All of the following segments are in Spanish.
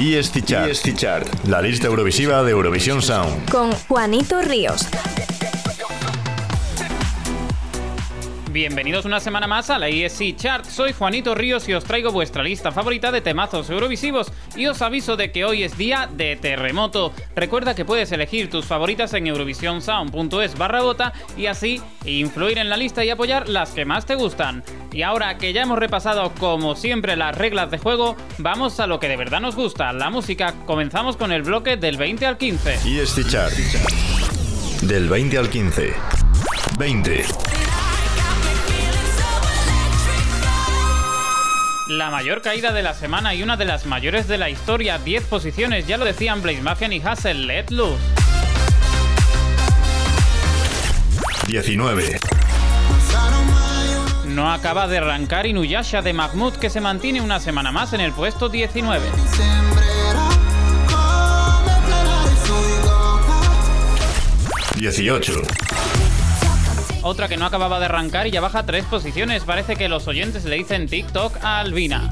EST Chart. EST Chart. La lista Eurovisiva de Eurovisión Sound. Con Juanito Ríos. Bienvenidos una semana más a la ESC Chart. Soy Juanito Ríos y os traigo vuestra lista favorita de temazos eurovisivos y os aviso de que hoy es día de terremoto. Recuerda que puedes elegir tus favoritas en eurovisionsound.es barra bota y así influir en la lista y apoyar las que más te gustan. Y ahora que ya hemos repasado como siempre las reglas de juego, vamos a lo que de verdad nos gusta, la música. Comenzamos con el bloque del 20 al 15. EST Chart. Del 20 al 15. 20. La mayor caída de la semana y una de las mayores de la historia, 10 posiciones, ya lo decían Blaze Mafian y Hassel, Let Loose. 19. No acaba de arrancar Inuyasha de Mahmoud que se mantiene una semana más en el puesto 19. 18. Otra que no acababa de arrancar y ya baja tres posiciones. Parece que los oyentes le dicen TikTok a Albina.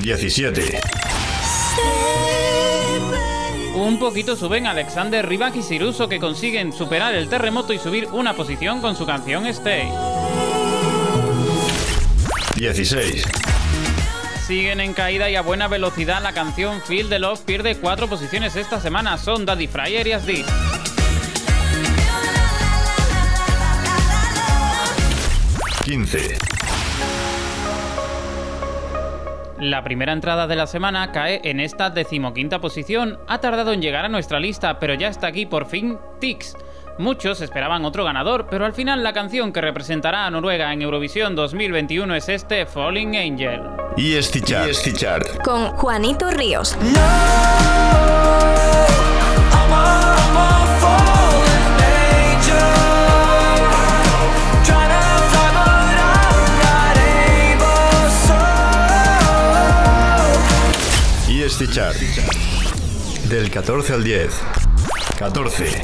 17. Un poquito suben Alexander Rybak y Siruso que consiguen superar el terremoto y subir una posición con su canción Stay. 16. Siguen en caída y a buena velocidad la canción Feel the Love pierde cuatro posiciones esta semana. Son Daddy Fryer y Asdi. 15. La primera entrada de la semana cae en esta decimoquinta posición. Ha tardado en llegar a nuestra lista, pero ya está aquí por fin Tix. Muchos esperaban otro ganador, pero al final la canción que representará a Noruega en Eurovisión 2021 es este Falling Angel. EST Chart. EST Chart. Con Juanito Ríos. EST Chart. Del 14 al 10. 14.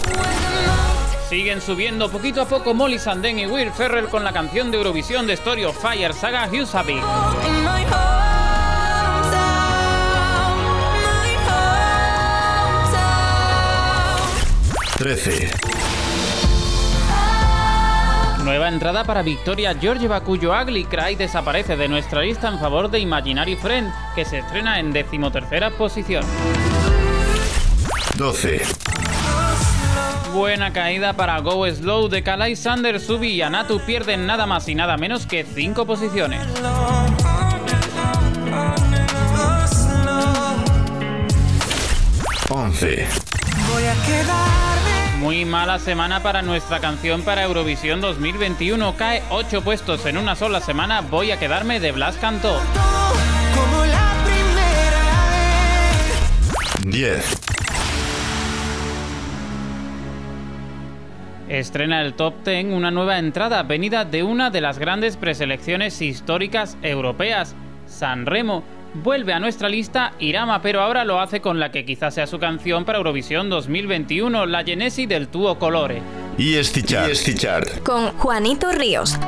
Siguen subiendo poquito a poco Molly Sanden y Will Ferrell con la canción de Eurovisión de Story of Fire Saga Husaby. 13. Nueva entrada para Victoria Georgieva cuyo Ugly Cry desaparece de nuestra lista en favor de Imaginary Friend, que se estrena en decimotercera posición. 12. Buena caída para Go Slow de Kalai Sander, Subi y Anatu pierden nada más y nada menos que 5 posiciones. 11. Muy mala semana para nuestra canción para Eurovisión 2021. Cae 8 puestos en una sola semana. Voy a quedarme de Blas Cantó. 10. Estrena el Top 10 una nueva entrada venida de una de las grandes preselecciones históricas europeas. San Remo vuelve a nuestra lista Irama, pero ahora lo hace con la que quizás sea su canción para Eurovisión 2021, la Genesi del Tuo Colore. EST Chart. EST Chart. Con Juanito Ríos.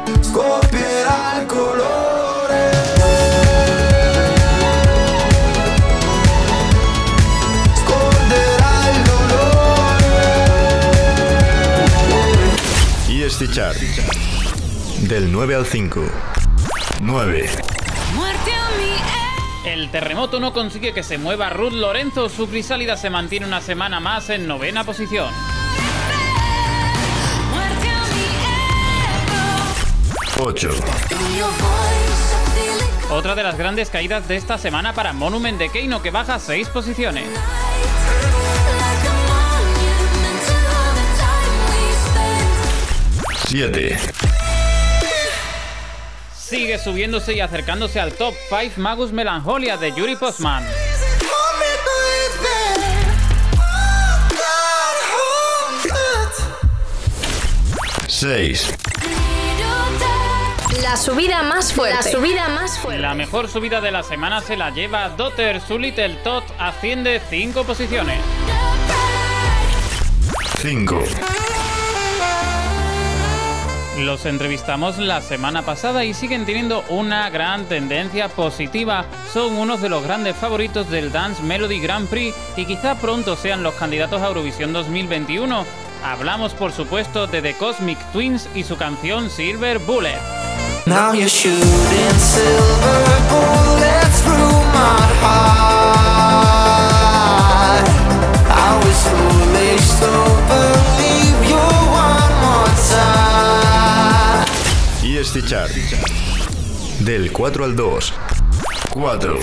Del 9 al 5. 9. El terremoto no consigue que se mueva Ruth Lorenzo, su crisálida se mantiene una semana más en novena posición. 8. Otra de las grandes caídas de esta semana para Monument de Keino que baja 6 posiciones. 7. Sigue subiéndose y acercándose al top 5 Magus Melancholia de Yuri Postman. Seis. La subida más fuerte. La subida más fuerte. La mejor subida de la semana se la lleva Dotter, su Little Tot asciende 5 posiciones. 5. Los entrevistamos la semana pasada y siguen teniendo una gran tendencia positiva. Son unos de los grandes favoritos del Dance Melody Grand Prix y quizá pronto sean los candidatos a Eurovisión 2021. Hablamos por supuesto de The Cosmic Twins y su canción Silver Bullet. Bullets. Chart. Del 4 al 2. 4.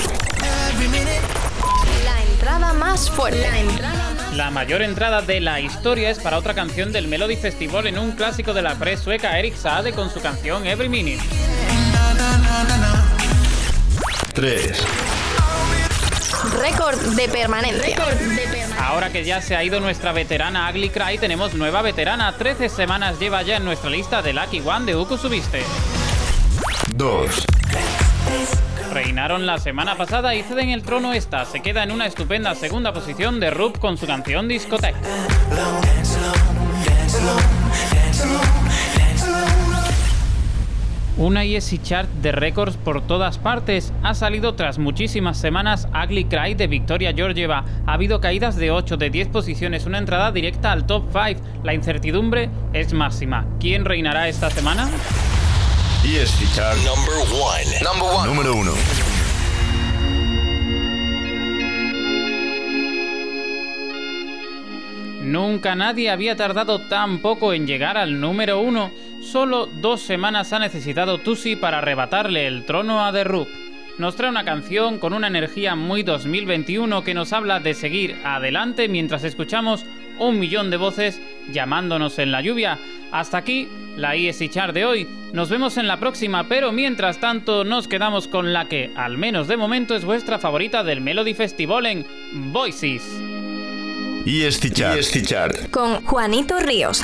La entrada más fuerte. La entrada más La mayor entrada de la historia es para otra canción del Melody Festival en un clásico de la pre sueca Eric Saade con su canción Every Minute. 3. récord de permanencia. Ahora que ya se ha ido nuestra veterana Ugly Cry, tenemos nueva veterana. 13 semanas lleva ya en nuestra lista de Lucky One de Uku Subiste. 2. Reinaron la semana pasada y ceden el trono esta. Se queda en una estupenda segunda posición de Rup con su canción Discotheque. Una ESC chart de récords por todas partes. Ha salido tras muchísimas semanas Ugly Cry de Victoria Georgieva. Ha habido caídas de 8 de 10 posiciones, una entrada directa al top 5. La incertidumbre es máxima. ¿Quién reinará esta semana? ESC Chart. Number one. Number one. Número 1. Nunca nadie había tardado tan poco en llegar al número uno. Solo dos semanas ha necesitado Tusi para arrebatarle el trono a The Roop. Nos trae una canción con una energía muy 2021 que nos habla de seguir adelante mientras escuchamos un millón de voces llamándonos en la lluvia. Hasta aquí la ESC Chart de hoy. Nos vemos en la próxima, pero mientras tanto nos quedamos con la que, al menos de momento, es vuestra favorita del Melody Festival en Voices. Chart. ESC Chart. Con Juanito Ríos.